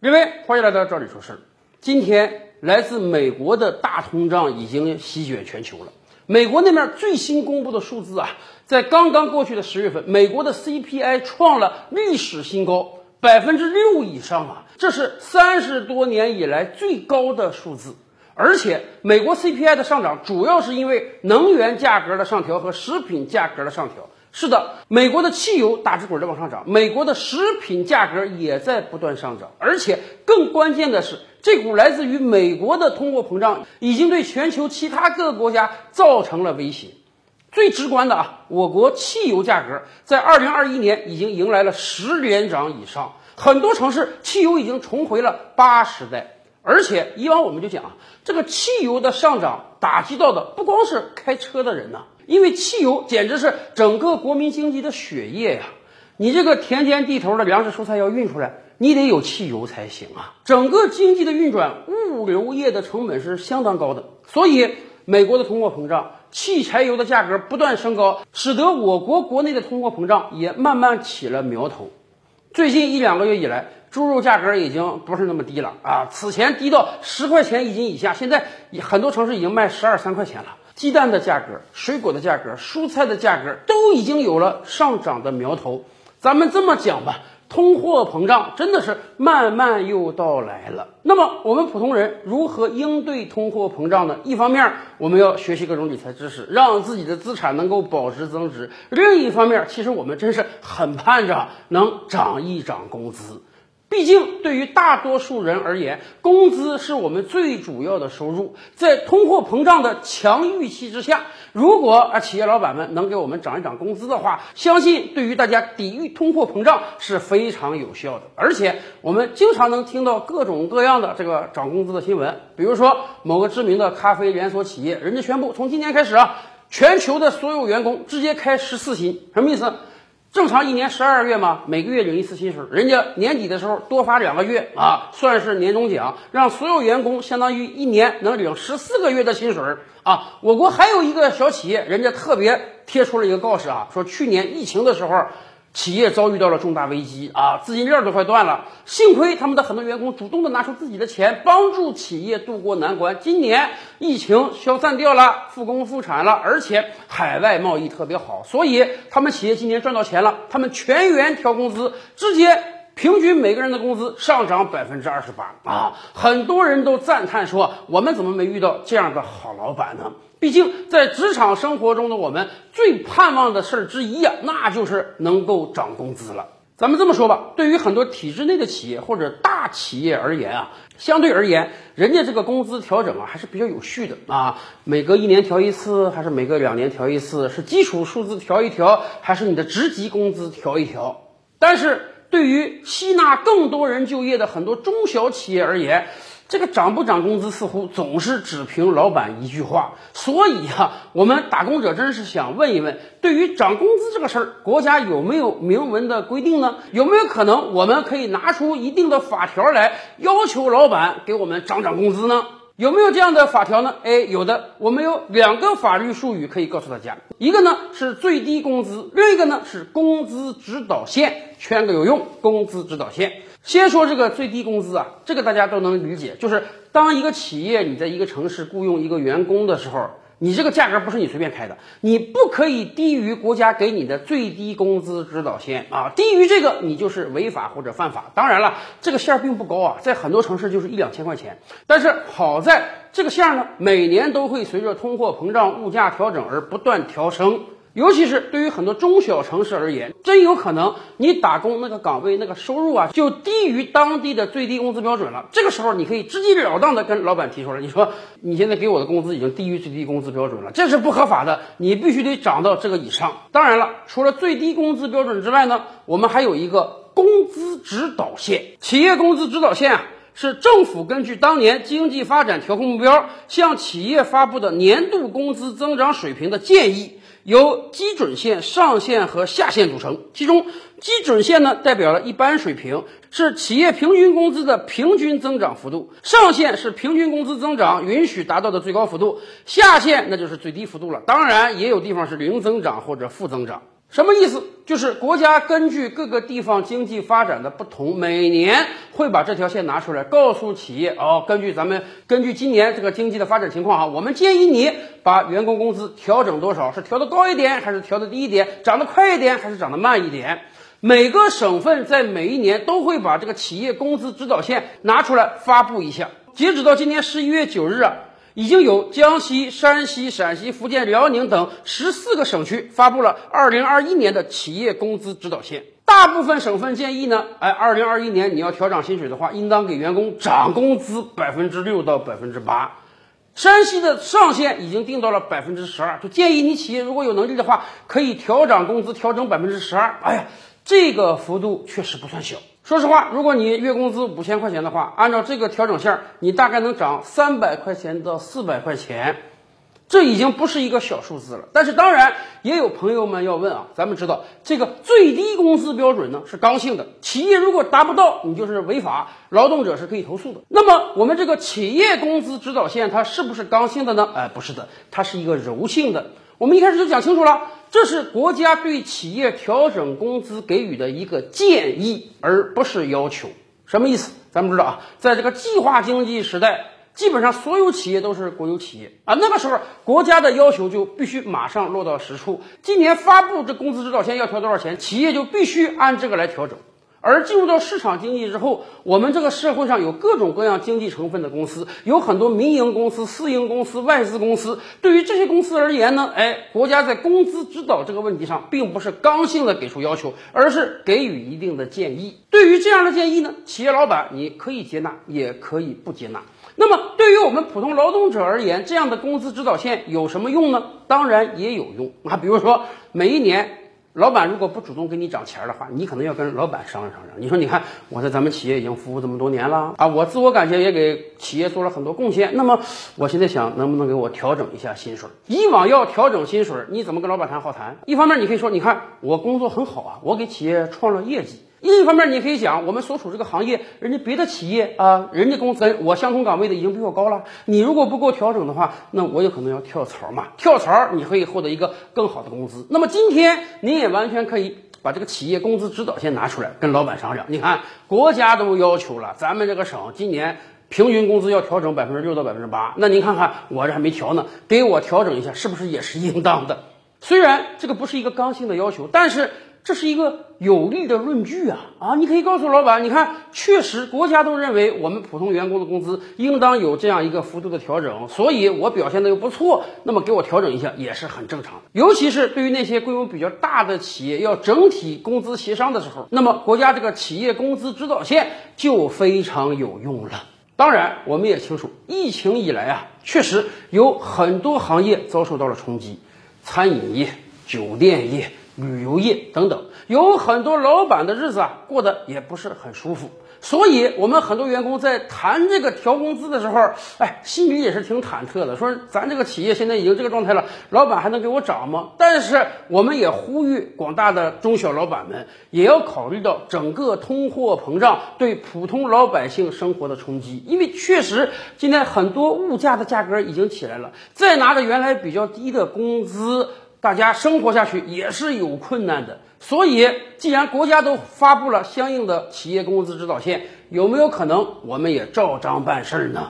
各位，欢迎来到这里说事。今天来自美国的大通胀已经席卷全球了。美国那边最新公布的数字啊，在刚刚过去的十月份，美国的 CPI 创了历史新高，百分之六以上啊，这是三十多年以来最高的数字。而且，美国 CPI 的上涨主要是因为能源价格的上调和食品价格的上调。是的，美国的汽油打直滚的往上涨，美国的食品价格也在不断上涨，而且更关键的是，这股来自于美国的通货膨胀已经对全球其他各个国家造成了威胁。最直观的啊，我国汽油价格在二零二一年已经迎来了十连涨以上，很多城市汽油已经重回了八时代。而且以往我们就讲啊，这个汽油的上涨打击到的不光是开车的人呐。因为汽油简直是整个国民经济的血液呀！你这个田间地头的粮食蔬菜要运出来，你得有汽油才行啊！整个经济的运转，物流业的成本是相当高的，所以美国的通货膨胀，汽柴油的价格不断升高，使得我国国内的通货膨胀也慢慢起了苗头。最近一两个月以来，猪肉价格已经不是那么低了啊！此前低到十块钱一斤以下，现在很多城市已经卖十二三块钱了。鸡蛋的价格、水果的价格、蔬菜的价格都已经有了上涨的苗头。咱们这么讲吧，通货膨胀真的是慢慢又到来了。那么我们普通人如何应对通货膨胀呢？一方面我们要学习各种理财知识，让自己的资产能够保值增值；另一方面，其实我们真是很盼着能涨一涨工资。毕竟，对于大多数人而言，工资是我们最主要的收入。在通货膨胀的强预期之下，如果啊企业老板们能给我们涨一涨工资的话，相信对于大家抵御通货膨胀是非常有效的。而且，我们经常能听到各种各样的这个涨工资的新闻，比如说某个知名的咖啡连锁企业，人家宣布从今年开始啊，全球的所有员工直接开十四薪，什么意思？正常一年十二月嘛，每个月领一次薪水，人家年底的时候多发两个月啊，算是年终奖，让所有员工相当于一年能领十四个月的薪水啊。我国还有一个小企业，人家特别贴出了一个告示啊，说去年疫情的时候。企业遭遇到了重大危机啊，资金链都快断了。幸亏他们的很多员工主动的拿出自己的钱，帮助企业渡过难关。今年疫情消散掉了，复工复产了，而且海外贸易特别好，所以他们企业今年赚到钱了。他们全员调工资，直接平均每个人的工资上涨百分之二十八啊！很多人都赞叹说：“我们怎么没遇到这样的好老板呢？”毕竟，在职场生活中的我们最盼望的事儿之一啊，那就是能够涨工资了。咱们这么说吧，对于很多体制内的企业或者大企业而言啊，相对而言，人家这个工资调整啊还是比较有序的啊。每隔一年调一次，还是每隔两年调一次？是基础数字调一调，还是你的职级工资调一调？但是对于吸纳更多人就业的很多中小企业而言，这个涨不涨工资似乎总是只凭老板一句话，所以啊，我们打工者真是想问一问：对于涨工资这个事儿，国家有没有明文的规定呢？有没有可能我们可以拿出一定的法条来要求老板给我们涨涨工资呢？有没有这样的法条呢？哎，有的，我们有两个法律术语可以告诉大家，一个呢是最低工资，另一个呢是工资指导线，圈个有用，工资指导线。先说这个最低工资啊，这个大家都能理解，就是当一个企业你在一个城市雇佣一个员工的时候，你这个价格不是你随便开的，你不可以低于国家给你的最低工资指导线啊，低于这个你就是违法或者犯法。当然了，这个线并不高啊，在很多城市就是一两千块钱，但是好在这个线呢，每年都会随着通货膨胀、物价调整而不断调升。尤其是对于很多中小城市而言，真有可能你打工那个岗位那个收入啊，就低于当地的最低工资标准了。这个时候，你可以直截了当的跟老板提出来，你说你现在给我的工资已经低于最低工资标准了，这是不合法的，你必须得涨到这个以上。当然了，除了最低工资标准之外呢，我们还有一个工资指导线。企业工资指导线啊，是政府根据当年经济发展调控目标，向企业发布的年度工资增长水平的建议。由基准线、上限和下限组成，其中基准线呢代表了一般水平，是企业平均工资的平均增长幅度；上限是平均工资增长允许达到的最高幅度；下限那就是最低幅度了。当然，也有地方是零增长或者负增长。什么意思？就是国家根据各个地方经济发展的不同，每年会把这条线拿出来，告诉企业哦，根据咱们根据今年这个经济的发展情况啊，我们建议你把员工工资调整多少，是调的高一点还是调的低一点，涨得快一点还是涨得慢一点。每个省份在每一年都会把这个企业工资指导线拿出来发布一下。截止到今年十一月九日啊。已经有江西、山西、陕西、福建、辽宁等十四个省区发布了二零二一年的企业工资指导线。大部分省份建议呢，哎，二零二一年你要调涨薪水的话，应当给员工涨工资百分之六到百分之八。山西的上限已经定到了百分之十二，就建议你企业如果有能力的话，可以调涨工资，调整百分之十二。哎呀，这个幅度确实不算小。说实话，如果你月工资五千块钱的话，按照这个调整线，你大概能涨三百块钱到四百块钱，这已经不是一个小数字了。但是当然，也有朋友们要问啊，咱们知道这个最低工资标准呢是刚性的，企业如果达不到，你就是违法，劳动者是可以投诉的。那么我们这个企业工资指导线它是不是刚性的呢？哎，不是的，它是一个柔性的。我们一开始就讲清楚了。这是国家对企业调整工资给予的一个建议，而不是要求。什么意思？咱们知道啊，在这个计划经济时代，基本上所有企业都是国有企业啊。那个时候，国家的要求就必须马上落到实处。今年发布这工资指导线要调多少钱，企业就必须按这个来调整。而进入到市场经济之后，我们这个社会上有各种各样经济成分的公司，有很多民营公司、私营公司、外资公司。对于这些公司而言呢，哎，国家在工资指导这个问题上，并不是刚性的给出要求，而是给予一定的建议。对于这样的建议呢，企业老板你可以接纳，也可以不接纳。那么，对于我们普通劳动者而言，这样的工资指导线有什么用呢？当然也有用啊，比如说每一年。老板如果不主动给你涨钱的话，你可能要跟老板商量商量。你说，你看我在咱们企业已经服务这么多年了啊，我自我感觉也给企业做了很多贡献。那么我现在想，能不能给我调整一下薪水？以往要调整薪水，你怎么跟老板谈好谈？一方面你可以说，你看我工作很好啊，我给企业创了业绩。另一方面，你可以讲，我们所处这个行业，人家别的企业啊，人家工资我相同岗位的已经比我高了。你如果不给我调整的话，那我有可能要跳槽嘛。跳槽你可以获得一个更好的工资。那么今天你也完全可以把这个企业工资指导线拿出来跟老板商量。你看，国家都要求了，咱们这个省今年平均工资要调整百分之六到百分之八。那您看看我这还没调呢，给我调整一下，是不是也是应当的？虽然这个不是一个刚性的要求，但是。这是一个有力的论据啊啊！你可以告诉老板，你看，确实国家都认为我们普通员工的工资应当有这样一个幅度的调整，所以我表现的又不错，那么给我调整一下也是很正常的。尤其是对于那些规模比较大的企业要整体工资协商的时候，那么国家这个企业工资指导线就非常有用了。当然，我们也清楚，疫情以来啊，确实有很多行业遭受到了冲击，餐饮业、酒店业。旅游业等等，有很多老板的日子啊过得也不是很舒服，所以我们很多员工在谈这个调工资的时候，哎，心里也是挺忐忑的，说咱这个企业现在已经这个状态了，老板还能给我涨吗？但是我们也呼吁广大的中小老板们，也要考虑到整个通货膨胀对普通老百姓生活的冲击，因为确实今天很多物价的价格已经起来了，再拿着原来比较低的工资。大家生活下去也是有困难的，所以既然国家都发布了相应的企业工资指导线，有没有可能我们也照章办事呢？